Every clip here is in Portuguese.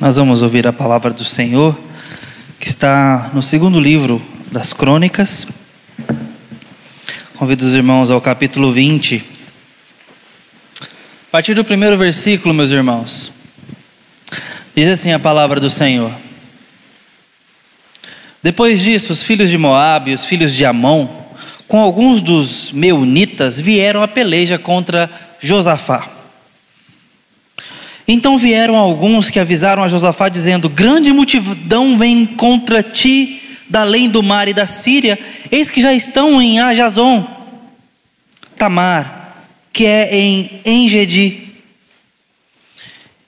Nós vamos ouvir a palavra do Senhor, que está no segundo livro das Crônicas. Convido os irmãos ao capítulo 20. A partir do primeiro versículo, meus irmãos, diz assim a palavra do Senhor. Depois disso, os filhos de Moabe e os filhos de Amon, com alguns dos meunitas, vieram a peleja contra Josafá. Então vieram alguns que avisaram a Josafá, dizendo: Grande multidão vem contra ti da além do mar e da Síria, eis que já estão em Ajazon, Tamar, que é em Engedi.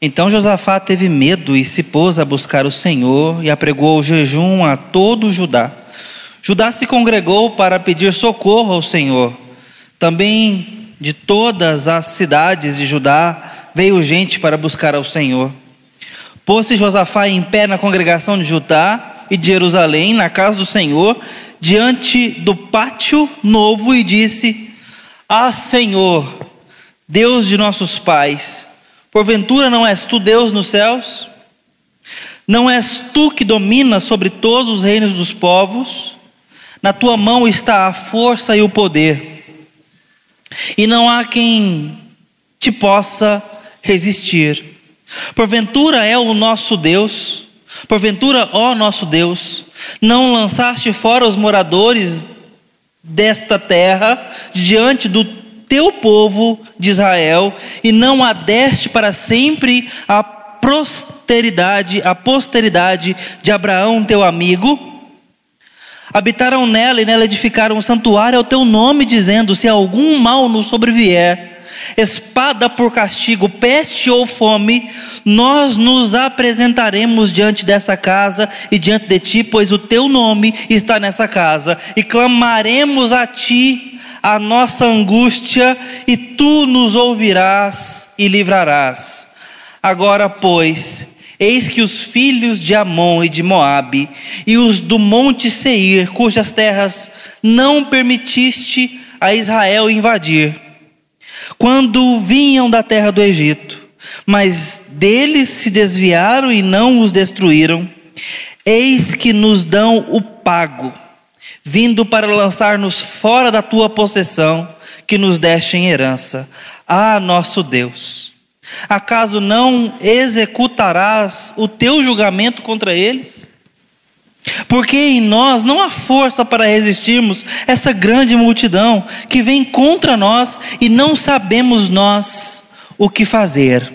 Então Josafá teve medo e se pôs a buscar o Senhor e apregou o jejum a todo Judá. Judá se congregou para pedir socorro ao Senhor. Também de todas as cidades de Judá veio gente para buscar ao Senhor. Pôs-se Josafá em pé na congregação de Judá e de Jerusalém, na casa do Senhor, diante do pátio novo, e disse: Ah, Senhor, Deus de nossos pais, porventura não és tu Deus nos céus? Não és tu que dominas sobre todos os reinos dos povos? Na tua mão está a força e o poder, e não há quem te possa resistir. Porventura é o nosso Deus, porventura, ó nosso Deus, não lançaste fora os moradores desta terra diante do teu povo de Israel e não adeste para sempre a posteridade, a posteridade de Abraão, teu amigo? Habitaram nela e nela edificaram um santuário ao teu nome, dizendo: Se algum mal nos sobrevier, espada por castigo, peste ou fome, nós nos apresentaremos diante dessa casa e diante de ti, pois o teu nome está nessa casa, e clamaremos a ti a nossa angústia, e tu nos ouvirás e livrarás. Agora, pois, Eis que os filhos de Amon e de Moabe e os do monte Seir, cujas terras não permitiste a Israel invadir, quando vinham da terra do Egito, mas deles se desviaram e não os destruíram, eis que nos dão o pago, vindo para lançar-nos fora da tua possessão, que nos deste em herança. Ah, nosso Deus, acaso não executarás o teu julgamento contra eles? Porque em nós não há força para resistirmos essa grande multidão que vem contra nós e não sabemos nós o que fazer.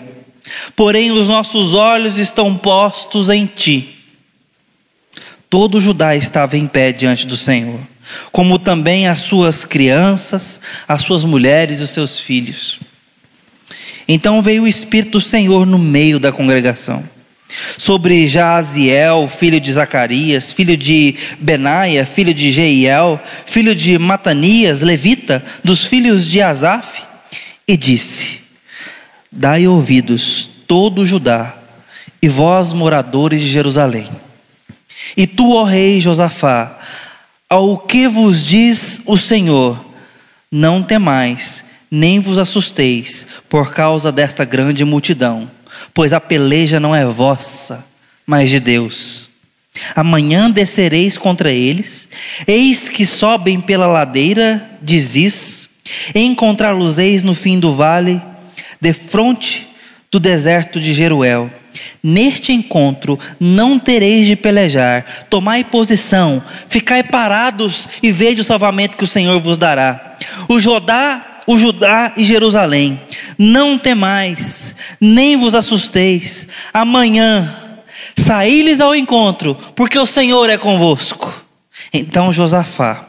Porém, os nossos olhos estão postos em ti. Todo Judá estava em pé diante do Senhor, como também as suas crianças, as suas mulheres e os seus filhos. Então veio o Espírito do Senhor no meio da congregação sobre Jaziel, filho de Zacarias, filho de Benaia, filho de Jeiel, filho de Matanias, levita, dos filhos de Asaf, e disse: Dai ouvidos, todo Judá, e vós, moradores de Jerusalém. E tu, ó rei Josafá, ao que vos diz o Senhor, não temais, nem vos assusteis, por causa desta grande multidão pois a peleja não é vossa, mas de Deus. Amanhã descereis contra eles, eis que sobem pela ladeira de Ziz, encontrá-los-eis no fim do vale, de fronte do deserto de Jeruel. Neste encontro não tereis de pelejar, tomai posição, ficai parados e vede o salvamento que o Senhor vos dará. O Jodá o Judá e Jerusalém: Não temais, nem vos assusteis. Amanhã saí-lhes ao encontro, porque o Senhor é convosco. Então Josafá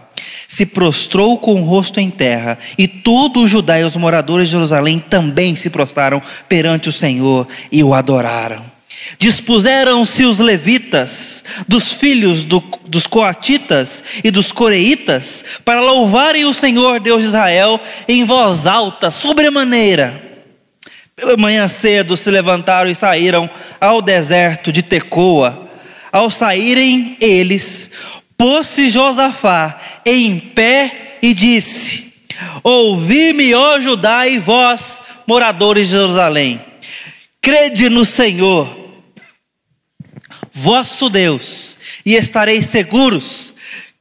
se prostrou com o rosto em terra, e todo o Judá e os moradores de Jerusalém também se prostraram perante o Senhor e o adoraram. Dispuseram-se os levitas, dos filhos do, dos coatitas e dos coreitas, para louvarem o Senhor Deus de Israel em voz alta, sobremaneira. Pela manhã cedo se levantaram e saíram ao deserto de Tecoa. Ao saírem eles, pôs-se Josafá em pé e disse: Ouvi-me, ó Judá, e vós, moradores de Jerusalém, crede no Senhor vosso Deus, e estareis seguros.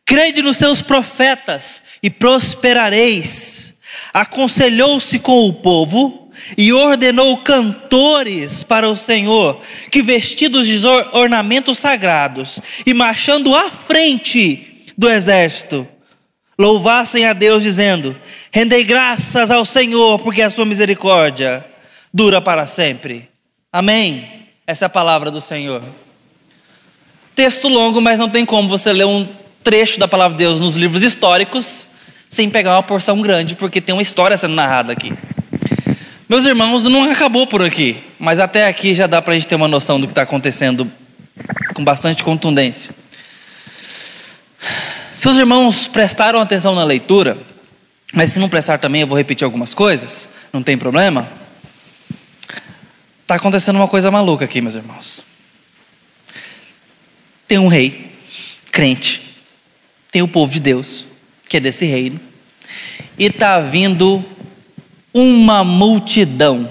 Crede nos seus profetas e prosperareis. Aconselhou-se com o povo e ordenou cantores para o Senhor, que vestidos de ornamentos sagrados e marchando à frente do exército, louvassem a Deus, dizendo: Rendei graças ao Senhor, porque a sua misericórdia dura para sempre. Amém. Essa é a palavra do Senhor. Texto longo, mas não tem como você ler um trecho da palavra de Deus nos livros históricos sem pegar uma porção grande, porque tem uma história sendo narrada aqui. Meus irmãos, não acabou por aqui, mas até aqui já dá para a gente ter uma noção do que está acontecendo com bastante contundência. Se os irmãos prestaram atenção na leitura, mas se não prestar também, eu vou repetir algumas coisas, não tem problema. Está acontecendo uma coisa maluca aqui, meus irmãos. Tem um rei, crente, tem o povo de Deus, que é desse reino, e está vindo uma multidão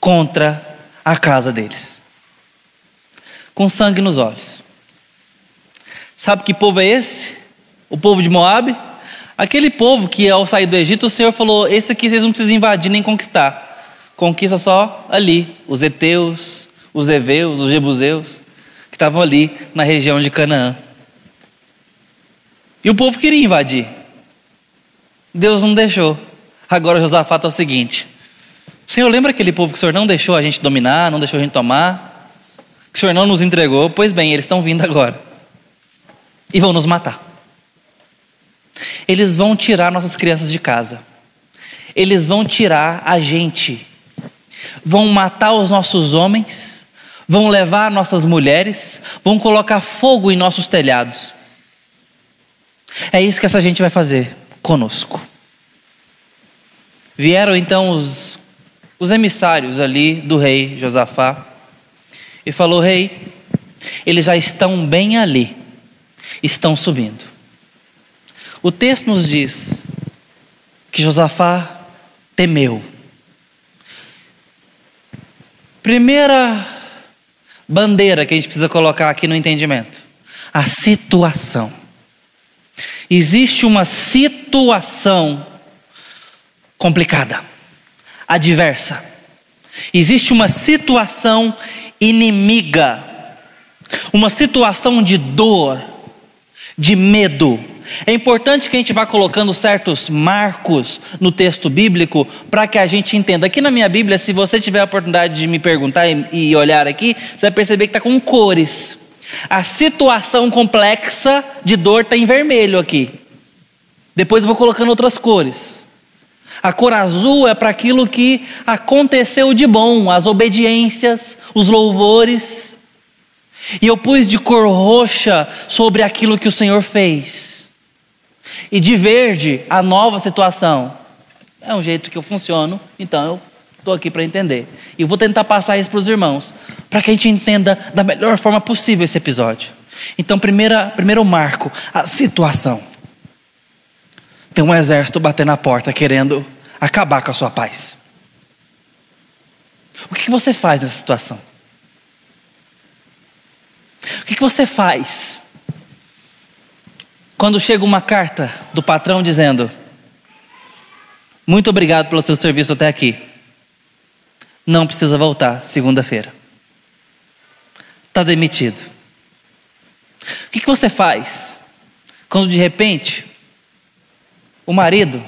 contra a casa deles, com sangue nos olhos. Sabe que povo é esse? O povo de Moab? Aquele povo que ao sair do Egito o Senhor falou: esse aqui vocês não precisam invadir nem conquistar conquista só ali, os heteus, os heveus, os jebuseus, estavam ali na região de Canaã. E o povo queria invadir. Deus não deixou. Agora Josafá está o seguinte: Senhor, lembra aquele povo que o Senhor não deixou a gente dominar, não deixou a gente tomar? Que o Senhor não nos entregou? Pois bem, eles estão vindo agora. E vão nos matar. Eles vão tirar nossas crianças de casa. Eles vão tirar a gente vão matar os nossos homens, vão levar nossas mulheres, vão colocar fogo em nossos telhados. É isso que essa gente vai fazer conosco. Vieram então os, os emissários ali do rei Josafá e falou: Rei, eles já estão bem ali, estão subindo. O texto nos diz que Josafá temeu. Primeira bandeira que a gente precisa colocar aqui no entendimento: a situação. Existe uma situação complicada, adversa. Existe uma situação inimiga, uma situação de dor, de medo, é importante que a gente vá colocando certos marcos no texto bíblico para que a gente entenda. Aqui na minha Bíblia, se você tiver a oportunidade de me perguntar e, olhar aqui, você vai perceber que está com cores. A situação complexa de dor está em vermelho aqui. Depois eu vou colocando outras cores. A cor azul é para aquilo que aconteceu de bom, as obediências, os louvores. E eu pus de cor roxa sobre aquilo que o Senhor fez e de verde a nova situação. É um jeito que eu funciono, então eu estou aqui para entender. E vou tentar passar isso para os irmãos, para que a gente entenda da melhor forma possível esse episódio. Então, primeira, primeiro marco, a situação. Tem um exército batendo na porta querendo acabar com a sua paz. O que, que você faz nessa situação? O que, que você faz quando chega uma carta do patrão dizendo: Muito obrigado pelo seu serviço até aqui. Não precisa voltar segunda-feira. Está demitido. O que, que você faz quando de repente o marido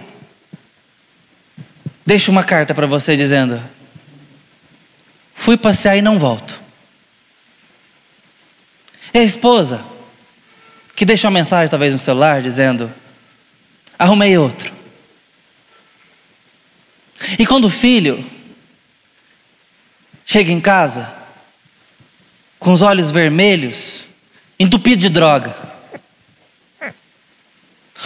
deixa uma carta para você dizendo: Fui passear e não volto. E a esposa que deixa uma mensagem talvez no celular dizendo: arrumei outro. E quando o filho chega em casa com os olhos vermelhos, entupido de droga,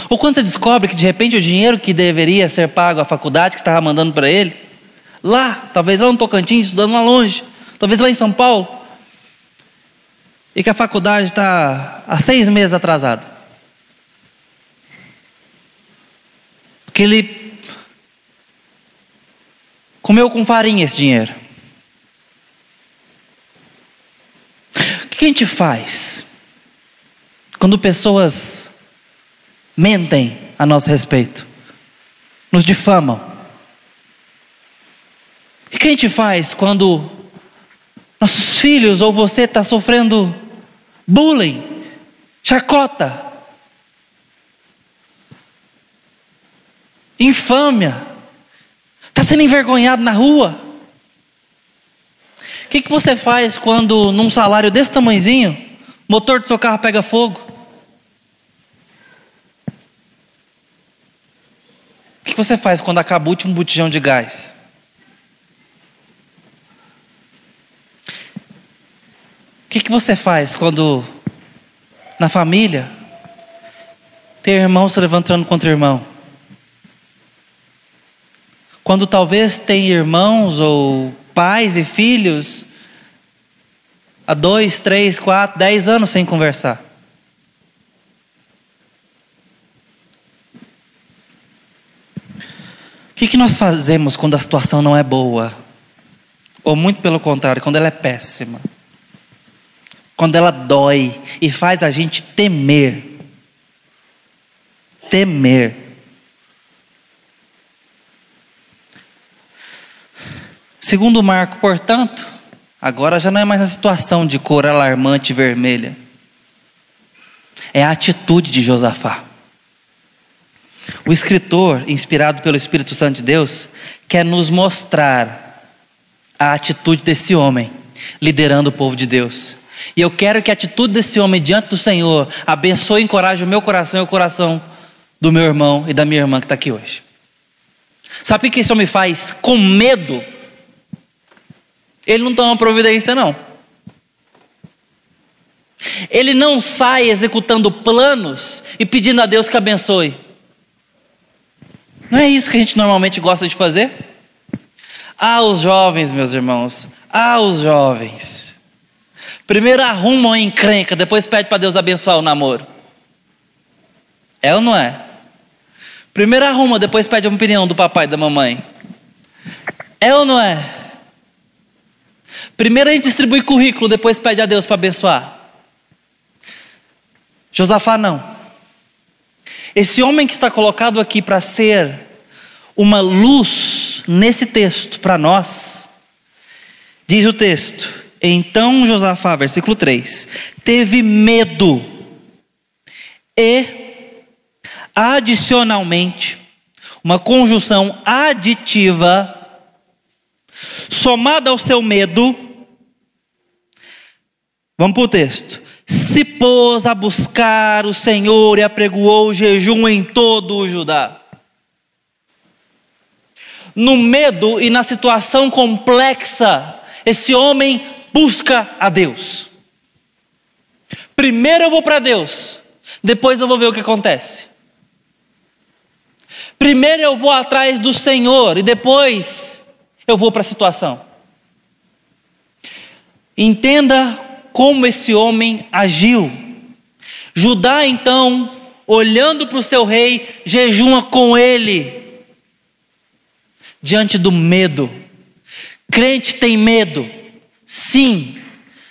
ou quando você descobre que de repente o dinheiro que deveria ser pago à faculdade que estava mandando para ele, lá, talvez lá no Tocantins, estudando lá longe, talvez lá em São Paulo, e que a faculdade está há seis meses atrasada. Porque ele comeu com farinha esse dinheiro. que a gente faz quando pessoas mentem a nosso respeito, nos difamam? O que a gente faz quando nossos filhos ou você está sofrendo bullying, chacota, infâmia, está sendo envergonhado na rua? O que, que você faz quando, num salário desse tamanhozinho, o motor do seu carro pega fogo? O que, que você faz quando acaba o último botijão de gás? Que, que você faz quando, na família, tem irmão se levantando contra irmão? Quando talvez tem irmãos ou pais e filhos há dois, três, quatro, dez anos sem conversar. O que, que nós fazemos quando a situação não é boa? Ou muito pelo contrário, quando ela é péssima? Quando ela dói e faz a gente temer. Temer. Segundo Marco, portanto, agora já não é mais a situação de cor alarmante vermelha. É a atitude de Josafá. O escritor, inspirado pelo Espírito Santo de Deus, quer nos mostrar a atitude desse homem, liderando o povo de Deus. E eu quero que a atitude desse homem diante do Senhor abençoe e encoraje o meu coração e o coração do meu irmão e da minha irmã que está aqui hoje. Sabe o que esse homem faz? Com medo ele não toma providência, não. Ele não sai executando planos e pedindo a Deus que abençoe. Não é isso que a gente normalmente gosta de fazer? Ah, os jovens, meus irmãos. Ah, os jovens. Primeiro arrumam a encrenca, depois pede para Deus abençoar o namoro. É ou não é? Primeiro arruma, depois pede a opinião do papai e da mamãe. É ou não é? Primeiro a gente distribui currículo, depois pede a Deus para abençoar. Josafá não. Esse homem que está colocado aqui para ser uma luz nesse texto para nós, diz o texto: Então Josafá, versículo 3, teve medo e, adicionalmente, uma conjunção aditiva, somada ao seu medo, Vamos para o texto. Se pôs a buscar o Senhor e apregoou jejum em todo o Judá. No medo e na situação complexa, esse homem busca a Deus. Primeiro eu vou para Deus, depois eu vou ver o que acontece. Primeiro eu vou atrás do Senhor e depois eu vou para a situação. Entenda como esse homem agiu. Judá, então, olhando para o seu rei, jejuma com ele, diante do medo. Crente tem medo, sim.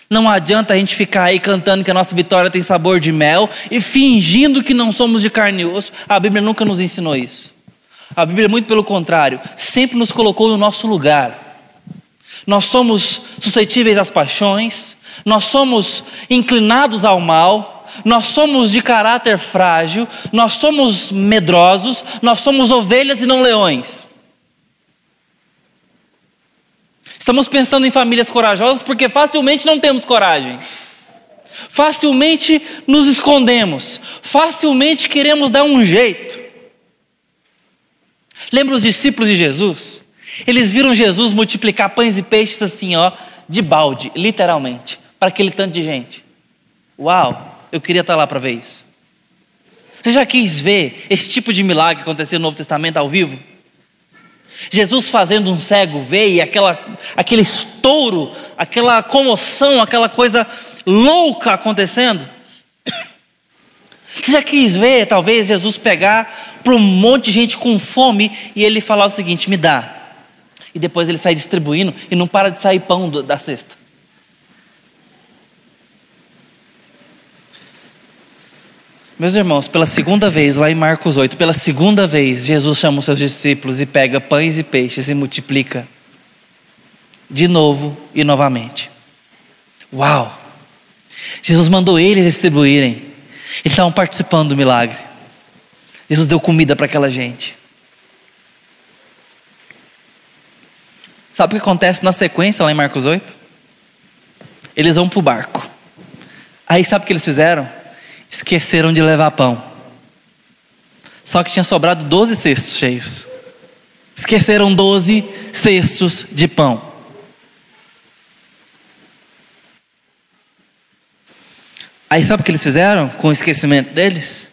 Não adianta a gente ficar aí cantando que a nossa vitória tem sabor de mel e fingindo que não somos de carne e osso. A Bíblia nunca nos ensinou isso. A Bíblia, muito pelo contrário, sempre nos colocou no nosso lugar. Nós somos suscetíveis às paixões, nós somos inclinados ao mal, nós somos de caráter frágil, nós somos medrosos, nós somos ovelhas e não leões. Estamos pensando em famílias corajosas porque facilmente não temos coragem. Facilmente nos escondemos, facilmente queremos dar um jeito. Lembra os discípulos de Jesus? Eles viram Jesus multiplicar pães e peixes assim, ó, de balde, literalmente para aquele tanto de gente. Uau, eu queria estar lá para ver isso. Você já quis ver esse tipo de milagre acontecer no Novo Testamento ao vivo? Jesus fazendo um cego ver e aquela, aquele estouro, aquela comoção, aquela coisa louca acontecendo. Você já quis ver, talvez, Jesus pegar para um monte de gente com fome e ele falar o seguinte: me dá. E depois ele sai distribuindo e não para de sair pão da cesta. Meus irmãos, pela segunda vez, lá em Marcos 8, pela segunda vez, Jesus chama os seus discípulos e pega pães e peixes e multiplica. De novo e novamente. Uau! Jesus mandou eles distribuírem. Eles estavam participando do milagre. Jesus deu comida para aquela gente. Sabe o que acontece na sequência lá em Marcos 8? Eles vão para o barco. Aí sabe o que eles fizeram? Esqueceram de levar pão. Só que tinha sobrado 12 cestos cheios. Esqueceram 12 cestos de pão. Aí sabe o que eles fizeram com o esquecimento deles?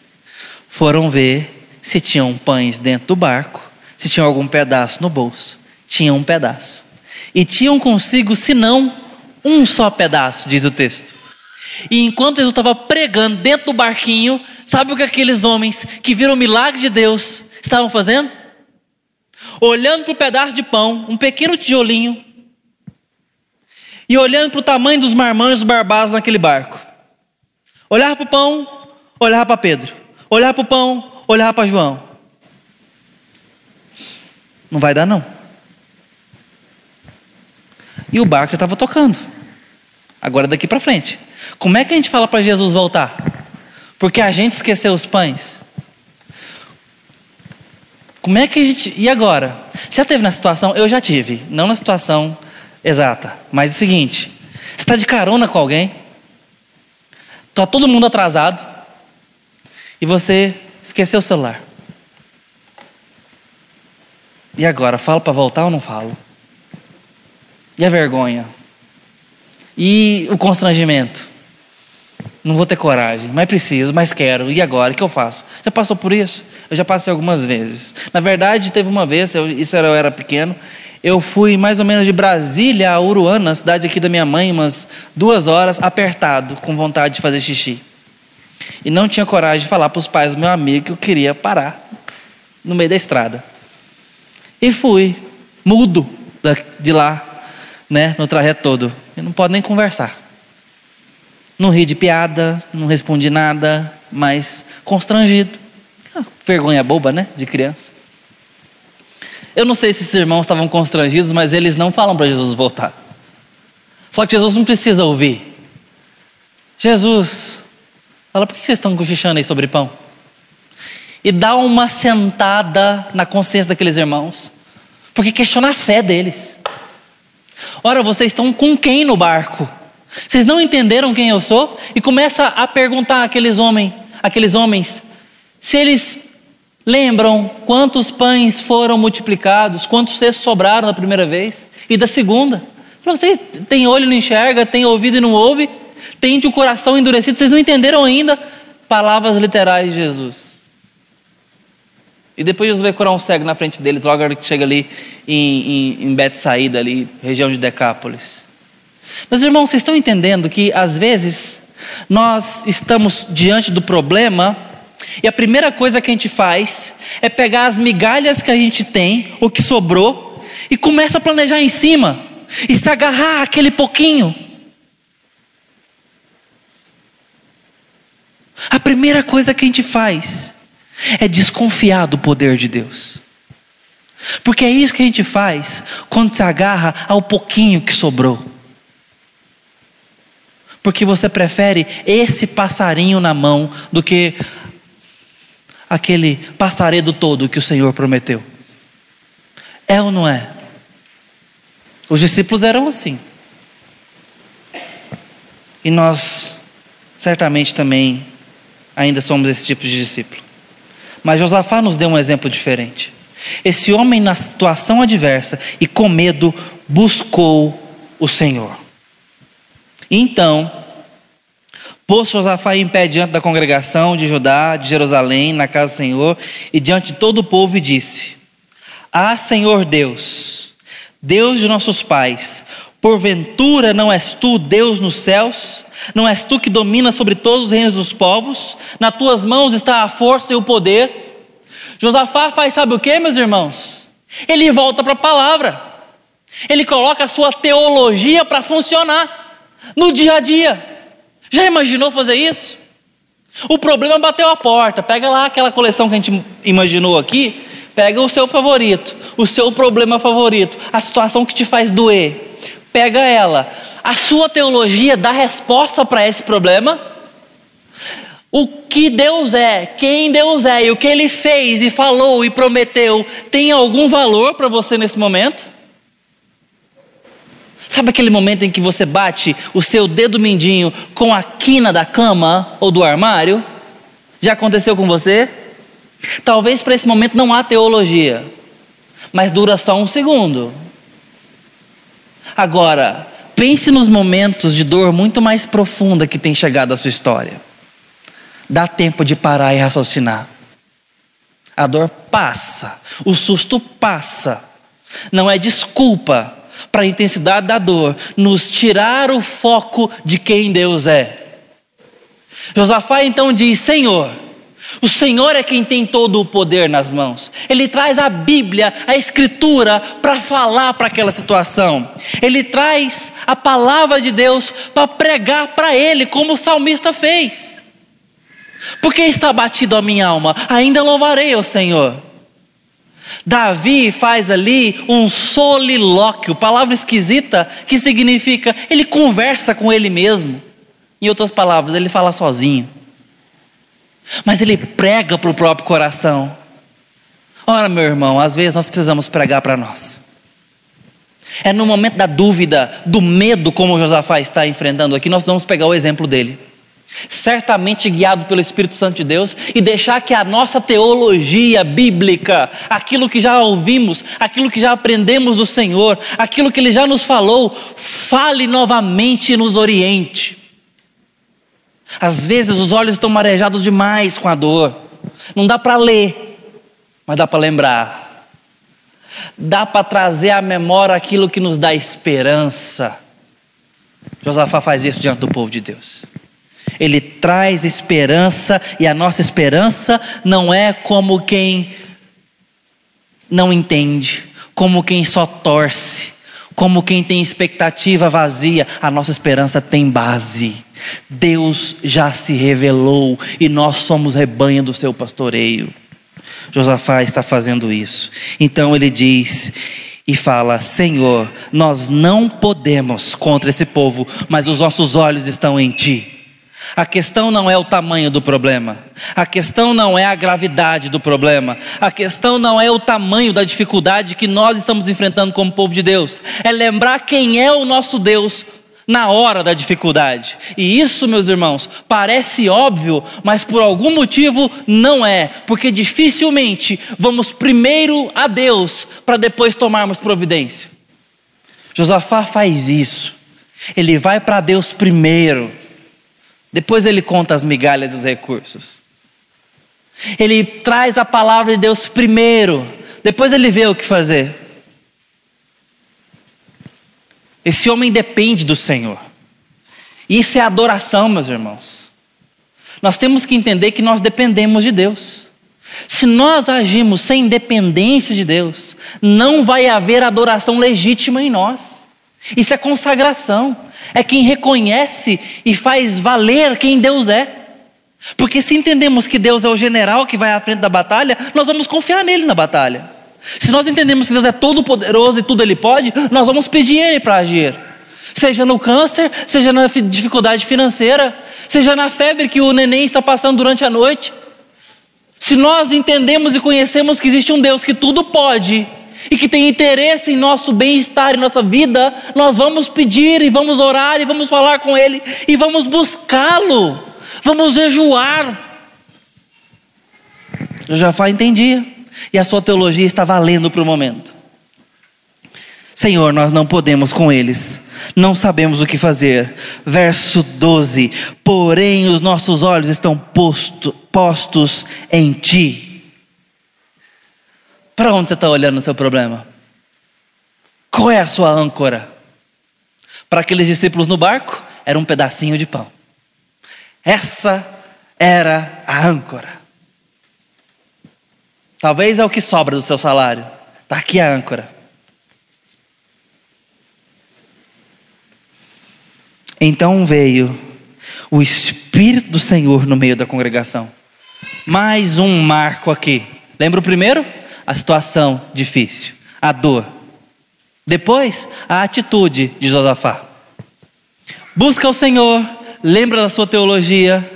Foram ver se tinham pães dentro do barco, se tinham algum pedaço no bolso. Tinham um pedaço. E tinham consigo, se não, um só pedaço, diz o texto. E enquanto Jesus estava pregando dentro do barquinho, sabe o que aqueles homens que viram o milagre de Deus estavam fazendo? Olhando para o pedaço de pão, um pequeno tijolinho, e olhando para o tamanho dos marmanjos barbados naquele barco. Olhar para o pão, olhar para Pedro. Olhar para o pão, olhar para João. Não vai dar, não. E o barco estava tocando. Agora daqui para frente. Como é que a gente fala para Jesus voltar? Porque a gente esqueceu os pães. Como é que a gente. E agora? Já teve na situação? Eu já tive. Não na situação exata. Mas é o seguinte: você está de carona com alguém. Está todo mundo atrasado. E você esqueceu o celular. E agora? Falo para voltar ou não falo? E a vergonha? E o constrangimento? Não vou ter coragem, mas preciso, mas quero. E agora? O que eu faço? Já passou por isso? Eu já passei algumas vezes. Na verdade, teve uma vez, eu, isso era, eu era pequeno, eu fui mais ou menos de Brasília a Uruana, cidade aqui da minha mãe, umas duas horas, apertado, com vontade de fazer xixi. E não tinha coragem de falar para os pais do meu amigo que eu queria parar no meio da estrada. E fui, mudo de lá, né, no trajeto todo. Eu não pode nem conversar. Não ri de piada, não respondi nada, mas constrangido. Ah, vergonha boba, né? De criança. Eu não sei se esses irmãos estavam constrangidos, mas eles não falam para Jesus voltar. Só que Jesus não precisa ouvir. Jesus, fala, por que vocês estão cochichando aí sobre pão? E dá uma sentada na consciência daqueles irmãos. Porque questiona a fé deles. Ora, vocês estão com quem no barco? Vocês não entenderam quem eu sou? E começa a perguntar àqueles homens, aqueles homens, se eles lembram quantos pães foram multiplicados, quantos cestos sobraram da primeira vez e da segunda. Vocês têm olho e não enxerga, têm ouvido e não ouve, têm de coração endurecido, vocês não entenderam ainda palavras literais de Jesus. E depois Jesus vai curar um cego na frente dele, logo que chega ali em, em, em Betsaída, ali, região de Decápolis. Meus irmãos, vocês estão entendendo que às vezes nós estamos diante do problema e a primeira coisa que a gente faz é pegar as migalhas que a gente tem, o que sobrou, e começa a planejar em cima e se agarrar aquele pouquinho. A primeira coisa que a gente faz é desconfiar do poder de Deus. Porque é isso que a gente faz quando se agarra ao pouquinho que sobrou porque você prefere esse passarinho na mão do que aquele passaredo todo que o Senhor prometeu. É ou não é? Os discípulos eram assim. E nós, certamente também, ainda somos esse tipo de discípulo. Mas Josafá nos deu um exemplo diferente. Esse homem, na situação adversa e com medo, buscou o Senhor. Então, pôs Josafá em pé diante da congregação de Judá, de Jerusalém, na casa do Senhor, e diante de todo o povo, e disse: Ah, Senhor Deus, Deus de nossos pais, porventura não és tu Deus nos céus? Não és tu que domina sobre todos os reinos dos povos? Nas tuas mãos está a força e o poder. Josafá faz, sabe o que, meus irmãos? Ele volta para a palavra, ele coloca a sua teologia para funcionar no dia a dia. Já imaginou fazer isso? O problema bateu a porta. Pega lá aquela coleção que a gente imaginou aqui. Pega o seu favorito, o seu problema favorito, a situação que te faz doer. Pega ela. A sua teologia dá resposta para esse problema? O que Deus é, quem Deus é e o que Ele fez e falou e prometeu tem algum valor para você nesse momento? Sabe aquele momento em que você bate o seu dedo mindinho com a quina da cama ou do armário? Já aconteceu com você? Talvez para esse momento não há teologia, mas dura só um segundo. Agora, pense nos momentos de dor muito mais profunda que tem chegado à sua história. Dá tempo de parar e raciocinar. A dor passa, o susto passa. Não é desculpa para a intensidade da dor, nos tirar o foco de quem Deus é. Josafá então diz: Senhor, o Senhor é quem tem todo o poder nas mãos. Ele traz a Bíblia, a Escritura, para falar para aquela situação. Ele traz a palavra de Deus para pregar para ele, como o salmista fez. Porque está batido a minha alma, ainda louvarei o Senhor. Davi faz ali um solilóquio, palavra esquisita que significa ele conversa com ele mesmo. Em outras palavras, ele fala sozinho. Mas ele prega para o próprio coração. Ora, meu irmão, às vezes nós precisamos pregar para nós. É no momento da dúvida, do medo, como Josafá está enfrentando aqui, nós vamos pegar o exemplo dele certamente guiado pelo Espírito Santo de Deus, e deixar que a nossa teologia bíblica, aquilo que já ouvimos, aquilo que já aprendemos do Senhor, aquilo que Ele já nos falou, fale novamente e nos oriente. Às vezes os olhos estão marejados demais com a dor, não dá para ler, mas dá para lembrar. Dá para trazer à memória aquilo que nos dá esperança. Josafá faz isso diante do povo de Deus. Ele traz esperança e a nossa esperança não é como quem não entende, como quem só torce, como quem tem expectativa vazia. A nossa esperança tem base. Deus já se revelou e nós somos rebanho do seu pastoreio. Josafá está fazendo isso. Então ele diz e fala: Senhor, nós não podemos contra esse povo, mas os nossos olhos estão em ti. A questão não é o tamanho do problema, a questão não é a gravidade do problema, a questão não é o tamanho da dificuldade que nós estamos enfrentando como povo de Deus, é lembrar quem é o nosso Deus na hora da dificuldade. E isso, meus irmãos, parece óbvio, mas por algum motivo não é, porque dificilmente vamos primeiro a Deus para depois tomarmos providência. Josafá faz isso, ele vai para Deus primeiro depois ele conta as migalhas dos recursos. Ele traz a palavra de Deus primeiro, depois ele vê o que fazer. Esse homem depende do Senhor. Isso é adoração, meus irmãos. Nós temos que entender que nós dependemos de Deus. Se nós agimos sem dependência de Deus, não vai haver adoração legítima em nós. Isso é consagração é quem reconhece e faz valer quem Deus é. Porque se entendemos que Deus é o general que vai à frente da batalha, nós vamos confiar nele na batalha. Se nós entendemos que Deus é todo poderoso e tudo ele pode, nós vamos pedir ele para agir. Seja no câncer, seja na dificuldade financeira, seja na febre que o neném está passando durante a noite. Se nós entendemos e conhecemos que existe um Deus que tudo pode, e que tem interesse em nosso bem-estar, em nossa vida, nós vamos pedir e vamos orar e vamos falar com Ele e vamos buscá-lo, vamos jejuar. Josafá entendia e a sua teologia está valendo para o momento. Senhor, nós não podemos com eles, não sabemos o que fazer. Verso 12: Porém, os nossos olhos estão posto, postos em Ti para onde você está olhando o seu problema? Qual é a sua âncora? Para aqueles discípulos no barco, era um pedacinho de pão. Essa era a âncora. Talvez é o que sobra do seu salário. Está aqui a âncora. Então veio o Espírito do Senhor no meio da congregação. Mais um marco aqui. Lembra o primeiro? A situação difícil, a dor. Depois, a atitude de Josafá. Busca o Senhor, lembra da sua teologia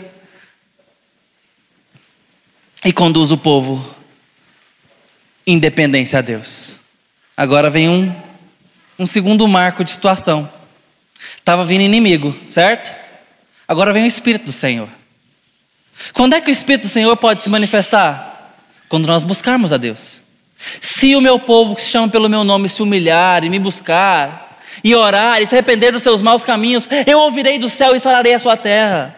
e conduz o povo em dependência a Deus. Agora vem um, um segundo marco de situação. Estava vindo inimigo, certo? Agora vem o Espírito do Senhor. Quando é que o Espírito do Senhor pode se manifestar? Quando nós buscarmos a Deus. Se o meu povo que se chama pelo meu nome se humilhar e me buscar, e orar e se arrepender dos seus maus caminhos, eu ouvirei do céu e sararei a sua terra.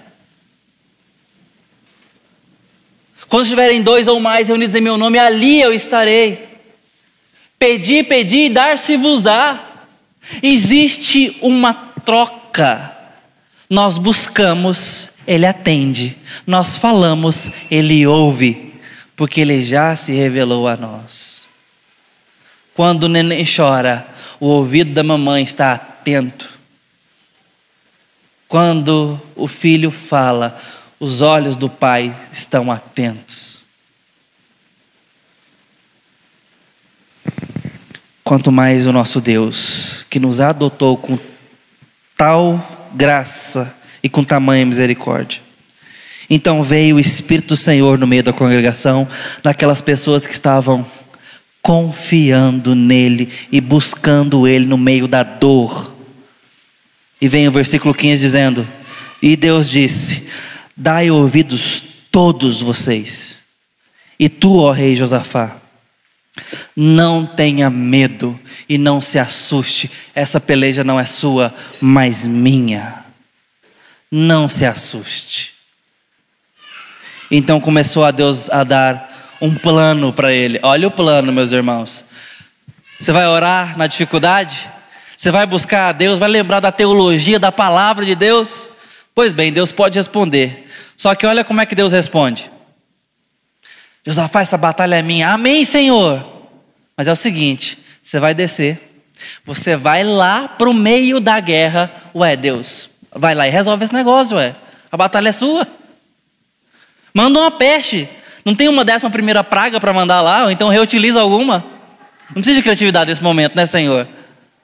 Quando estiverem dois ou mais reunidos em meu nome, ali eu estarei. Pedi, pedi e dar-se-vos-á. Existe uma troca. Nós buscamos, Ele atende. Nós falamos, Ele ouve. Porque Ele já se revelou a nós. Quando o neném chora, o ouvido da mamãe está atento. Quando o filho fala, os olhos do Pai estão atentos. Quanto mais o nosso Deus, que nos adotou com tal graça e com tamanha misericórdia. Então veio o Espírito do Senhor no meio da congregação, daquelas pessoas que estavam confiando nele e buscando ele no meio da dor. E vem o versículo 15 dizendo: E Deus disse: Dai ouvidos todos vocês. E tu, ó rei Josafá, não tenha medo e não se assuste. Essa peleja não é sua, mas minha. Não se assuste. Então começou a Deus a dar um plano para ele. Olha o plano, meus irmãos. Você vai orar na dificuldade? Você vai buscar a Deus? Vai lembrar da teologia, da palavra de Deus? Pois bem, Deus pode responder. Só que olha como é que Deus responde. Josafá, essa batalha é minha. Amém, Senhor. Mas é o seguinte: você vai descer, você vai lá para o meio da guerra. Ué, Deus, vai lá e resolve esse negócio, ué. A batalha é sua. Manda uma peste. Não tem uma décima primeira praga para mandar lá, ou então reutiliza alguma. Não precisa de criatividade nesse momento, né, Senhor?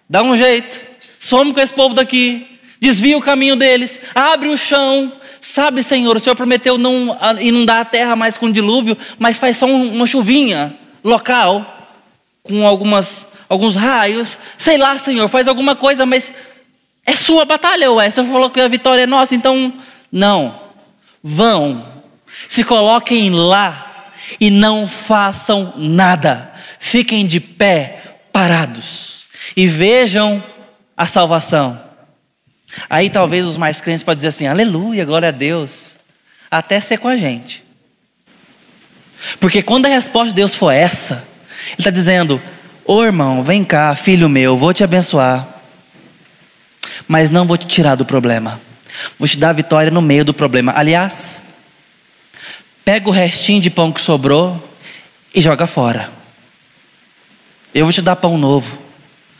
Dá um jeito. Some com esse povo daqui. Desvia o caminho deles. Abre o chão. Sabe, Senhor, o Senhor prometeu não inundar a terra mais com dilúvio, mas faz só uma chuvinha local, com algumas, alguns raios. Sei lá, Senhor, faz alguma coisa, mas é sua batalha, ué. O Senhor falou que a vitória é nossa, então não. Vão, se coloquem lá e não façam nada. Fiquem de pé, parados, e vejam a salvação. Aí talvez os mais crentes podem dizer assim: aleluia, glória a Deus, até ser com a gente. Porque quando a resposta de Deus for essa, Ele está dizendo: Ô irmão, vem cá, filho meu, vou te abençoar, mas não vou te tirar do problema, vou te dar a vitória no meio do problema. Aliás, pega o restinho de pão que sobrou e joga fora. Eu vou te dar pão novo.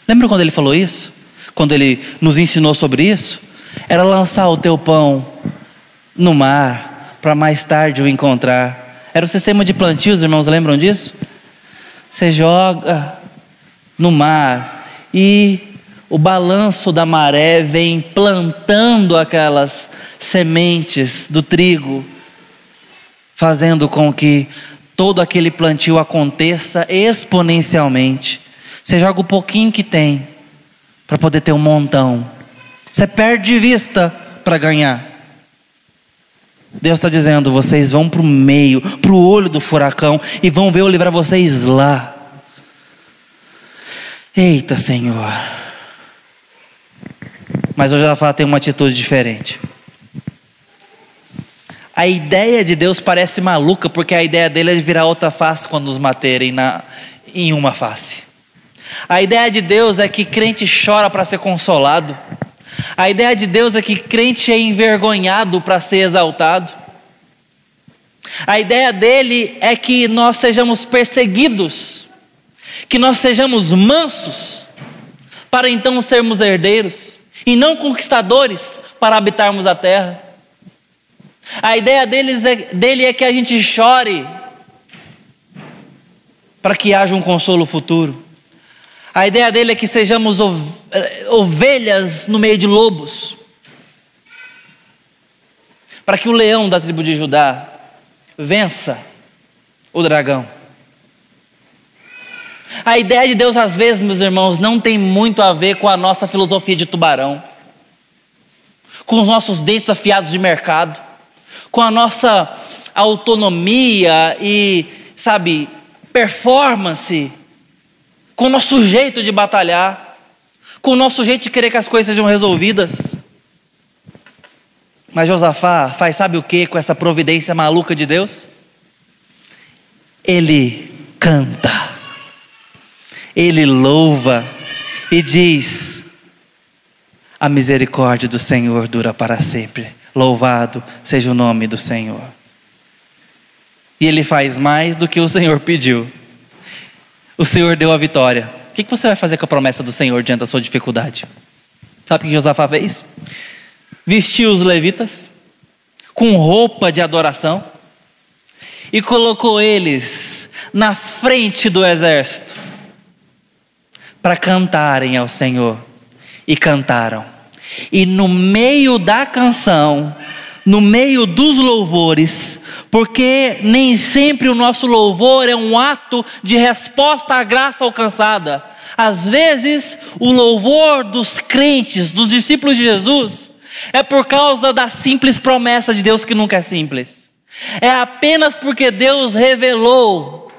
Lembra quando ele falou isso? quando ele nos ensinou sobre isso, era lançar o teu pão no mar para mais tarde o encontrar. Era o sistema de plantio, os irmãos lembram disso? Você joga no mar e o balanço da maré vem plantando aquelas sementes do trigo, fazendo com que todo aquele plantio aconteça exponencialmente. Você joga o pouquinho que tem para poder ter um montão. Você perde de vista para ganhar. Deus está dizendo: vocês vão para o meio, para o olho do furacão e vão ver eu livrar vocês lá. Eita Senhor. Mas hoje ela fala tem uma atitude diferente. A ideia de Deus parece maluca, porque a ideia dele é virar outra face quando nos materem na, em uma face. A ideia de Deus é que crente chora para ser consolado. A ideia de Deus é que crente é envergonhado para ser exaltado. A ideia dele é que nós sejamos perseguidos, que nós sejamos mansos, para então sermos herdeiros, e não conquistadores para habitarmos a terra. A ideia deles é, dele é que a gente chore para que haja um consolo futuro. A ideia dele é que sejamos eh, ovelhas no meio de lobos. Para que o leão da tribo de Judá vença o dragão. A ideia de Deus, às vezes, meus irmãos, não tem muito a ver com a nossa filosofia de tubarão, com os nossos dentes afiados de mercado, com a nossa autonomia e, sabe, performance, com o nosso jeito de batalhar, com o nosso jeito de querer que as coisas sejam resolvidas. Mas Josafá faz sabe o que com essa providência maluca de Deus? Ele canta, ele louva e diz: A misericórdia do Senhor dura para sempre. Louvado seja o nome do Senhor. E ele faz mais do que o Senhor pediu. O Senhor deu a vitória. O que você vai fazer com a promessa do Senhor diante da sua dificuldade? Sabe o que Josafá fez? vestiu os levitas com roupa de adoração e colocou eles na frente do exército para cantarem ao Senhor. E cantaram. E no meio da canção, no meio dos louvores, porque nem sempre o nosso louvor é um ato de resposta à graça alcançada. Às vezes, o louvor dos crentes, dos discípulos de Jesus, é por causa da simples promessa de Deus que nunca é simples. É apenas porque Deus revelou,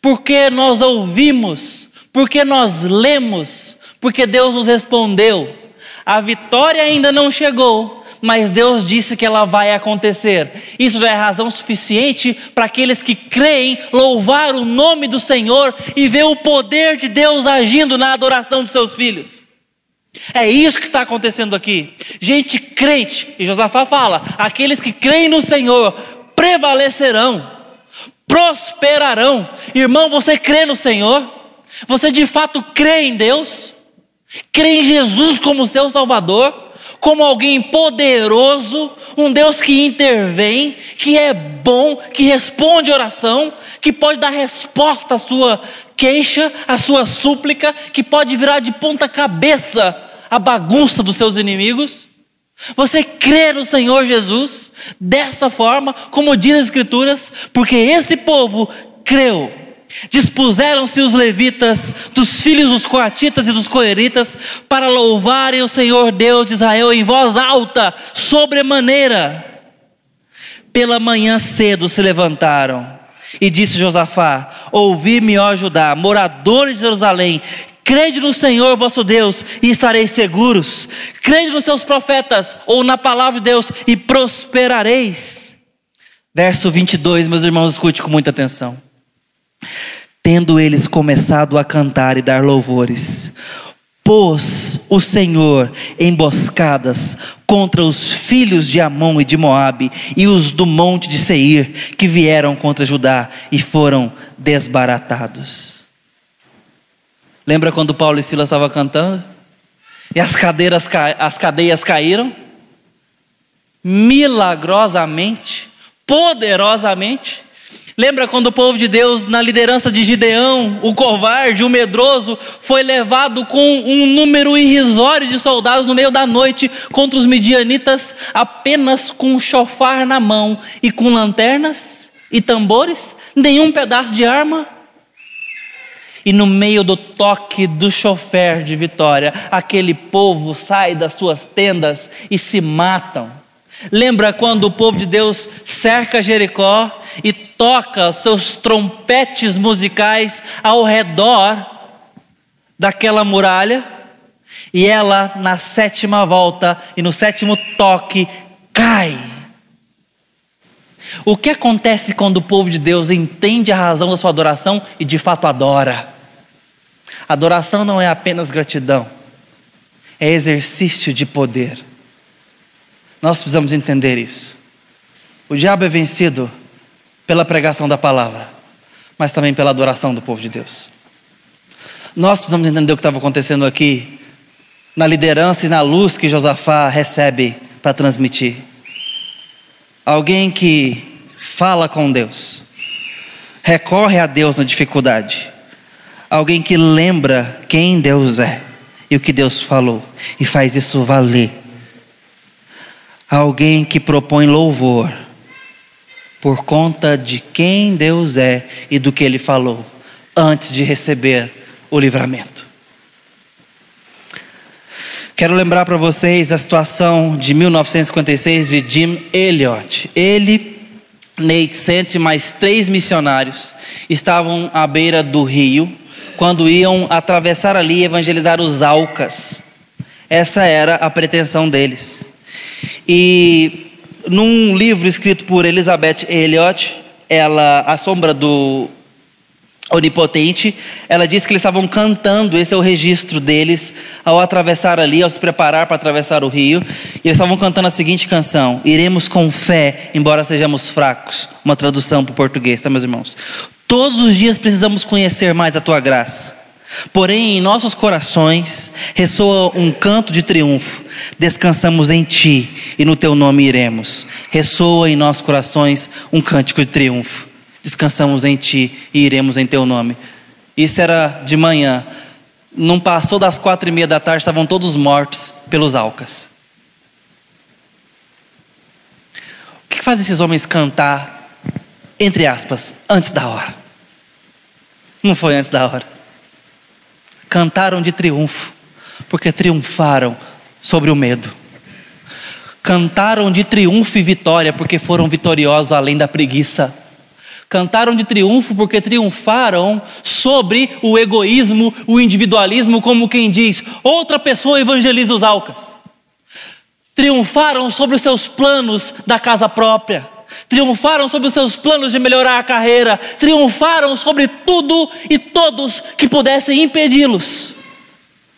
porque nós ouvimos, porque nós lemos, porque Deus nos respondeu. A vitória ainda não chegou, mas Deus disse que ela vai acontecer. Isso já é razão suficiente para aqueles que creem louvar o nome do Senhor e ver o poder de Deus agindo na adoração dos seus filhos. É isso que está acontecendo aqui. Gente crente, e Josafá fala: aqueles que creem no Senhor prevalecerão, prosperarão. Irmão, você crê no Senhor? Você de fato crê em Deus? Crê em Jesus como seu Salvador? Como alguém poderoso, um Deus que intervém, que é bom, que responde oração, que pode dar resposta à sua queixa, à sua súplica, que pode virar de ponta cabeça a bagunça dos seus inimigos? Você crê no Senhor Jesus dessa forma, como diz as Escrituras, porque esse povo creu. Dispuseram-se os levitas, dos filhos dos coatitas e dos coeritas, para louvarem o Senhor Deus de Israel em voz alta, sobremaneira. Pela manhã cedo se levantaram, e disse Josafá: Ouvi-me, ó Judá, moradores de Jerusalém, Crede no Senhor vosso Deus e estareis seguros. Crede nos seus profetas ou na palavra de Deus e prosperareis. Verso 22, meus irmãos, escute com muita atenção. Tendo eles começado a cantar e dar louvores, pôs o Senhor emboscadas contra os filhos de Amon e de Moabe e os do monte de Seir que vieram contra Judá e foram desbaratados. Lembra quando Paulo e Silas estavam cantando? E as, cadeiras, as cadeias caíram? Milagrosamente, poderosamente. Lembra quando o povo de Deus, na liderança de Gideão, o covarde, o medroso, foi levado com um número irrisório de soldados no meio da noite contra os midianitas, apenas com um chofar na mão e com lanternas e tambores? Nenhum pedaço de arma? e no meio do toque do chofer de Vitória, aquele povo sai das suas tendas e se matam. Lembra quando o povo de Deus cerca Jericó e toca seus trompetes musicais ao redor daquela muralha? E ela, na sétima volta e no sétimo toque, cai. O que acontece quando o povo de Deus entende a razão da sua adoração e de fato adora? Adoração não é apenas gratidão, é exercício de poder. Nós precisamos entender isso. O diabo é vencido pela pregação da palavra, mas também pela adoração do povo de Deus. Nós precisamos entender o que estava acontecendo aqui, na liderança e na luz que Josafá recebe para transmitir. alguém que fala com Deus, recorre a Deus na dificuldade, alguém que lembra quem Deus é e o que Deus falou e faz isso valer, alguém que propõe louvor por conta de quem Deus é e do que Ele falou antes de receber o livramento. Quero lembrar para vocês a situação de 1956 de Jim Elliot. Ele, Nate Cent e mais três missionários estavam à beira do rio quando iam atravessar ali e evangelizar os Alcas. Essa era a pretensão deles. E num livro escrito por Elizabeth Elliot, ela, A Sombra do onipotente, ela diz que eles estavam cantando, esse é o registro deles, ao atravessar ali, ao se preparar para atravessar o rio, e eles estavam cantando a seguinte canção: Iremos com fé, embora sejamos fracos. Uma tradução para o português, tá, meus irmãos? Todos os dias precisamos conhecer mais a tua graça. Porém, em nossos corações ressoa um canto de triunfo. Descansamos em ti e no teu nome iremos. Ressoa em nossos corações um cântico de triunfo descansamos em Ti e iremos em Teu nome. Isso era de manhã. Não passou das quatro e meia da tarde, estavam todos mortos pelos alcas. O que faz esses homens cantar, entre aspas, antes da hora? Não foi antes da hora. Cantaram de triunfo, porque triunfaram sobre o medo. Cantaram de triunfo e vitória, porque foram vitoriosos além da preguiça. Cantaram de triunfo porque triunfaram sobre o egoísmo, o individualismo, como quem diz, outra pessoa evangeliza os alcas. Triunfaram sobre os seus planos da casa própria. Triunfaram sobre os seus planos de melhorar a carreira. Triunfaram sobre tudo e todos que pudessem impedi-los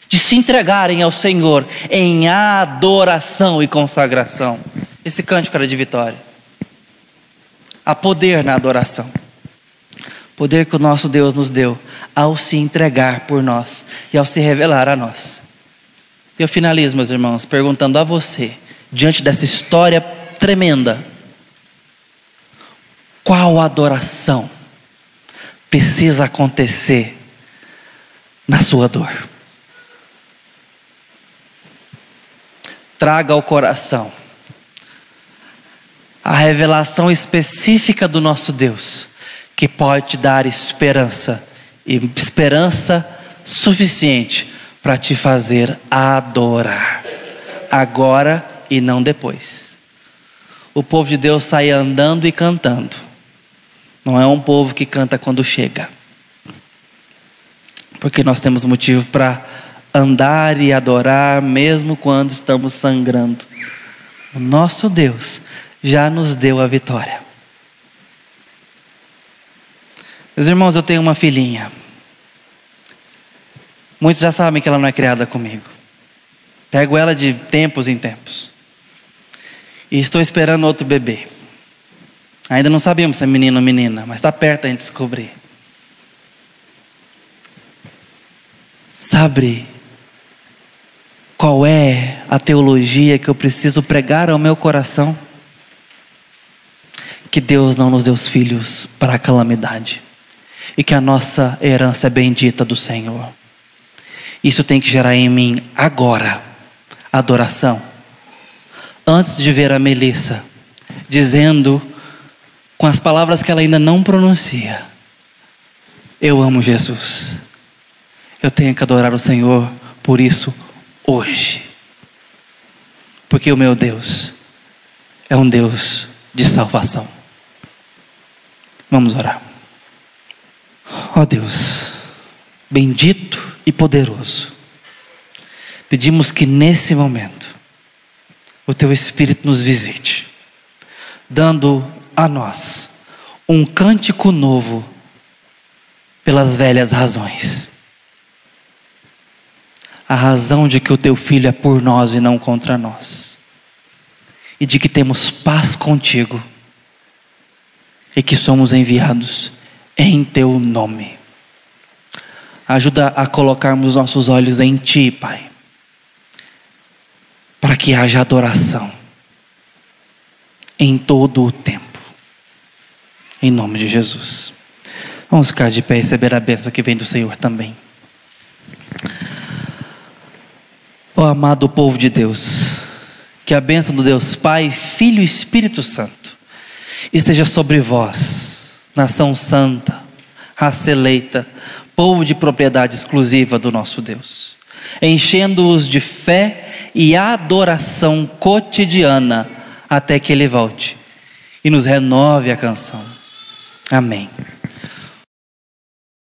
de se entregarem ao Senhor em adoração e consagração. Esse cântico era de vitória. Há poder na adoração. Poder que o nosso Deus nos deu ao se entregar por nós e ao se revelar a nós. Eu finalizo, meus irmãos, perguntando a você, diante dessa história tremenda, qual adoração precisa acontecer na sua dor? Traga ao coração a revelação específica do nosso Deus, que pode te dar esperança, e esperança suficiente para te fazer adorar, agora e não depois. O povo de Deus sai andando e cantando, não é um povo que canta quando chega, porque nós temos motivo para andar e adorar, mesmo quando estamos sangrando. O nosso Deus já nos deu a vitória. Meus irmãos, eu tenho uma filhinha. Muitos já sabem que ela não é criada comigo. Pego ela de tempos em tempos. E estou esperando outro bebê. Ainda não sabemos se é menino ou menina, mas está perto a gente descobrir. Sabe qual é a teologia que eu preciso pregar ao meu coração? que Deus não nos deu os filhos para a calamidade e que a nossa herança é bendita do Senhor. Isso tem que gerar em mim agora adoração. Antes de ver a Melissa dizendo com as palavras que ela ainda não pronuncia: Eu amo Jesus. Eu tenho que adorar o Senhor por isso hoje. Porque o meu Deus é um Deus de salvação. Vamos orar. Ó oh Deus, bendito e poderoso, pedimos que nesse momento o Teu Espírito nos visite, dando a nós um cântico novo pelas velhas razões. A razão de que o Teu Filho é por nós e não contra nós, e de que temos paz contigo e que somos enviados em teu nome. Ajuda a colocarmos nossos olhos em ti, Pai, para que haja adoração. em todo o tempo. Em nome de Jesus. Vamos ficar de pé e receber a bênção que vem do Senhor também. Ó oh, amado povo de Deus, que a bênção do Deus Pai, Filho e Espírito Santo esteja sobre vós, nação santa, raça eleita, povo de propriedade exclusiva do nosso Deus, enchendo-os de fé e adoração cotidiana até que Ele volte e nos renove a canção. Amém.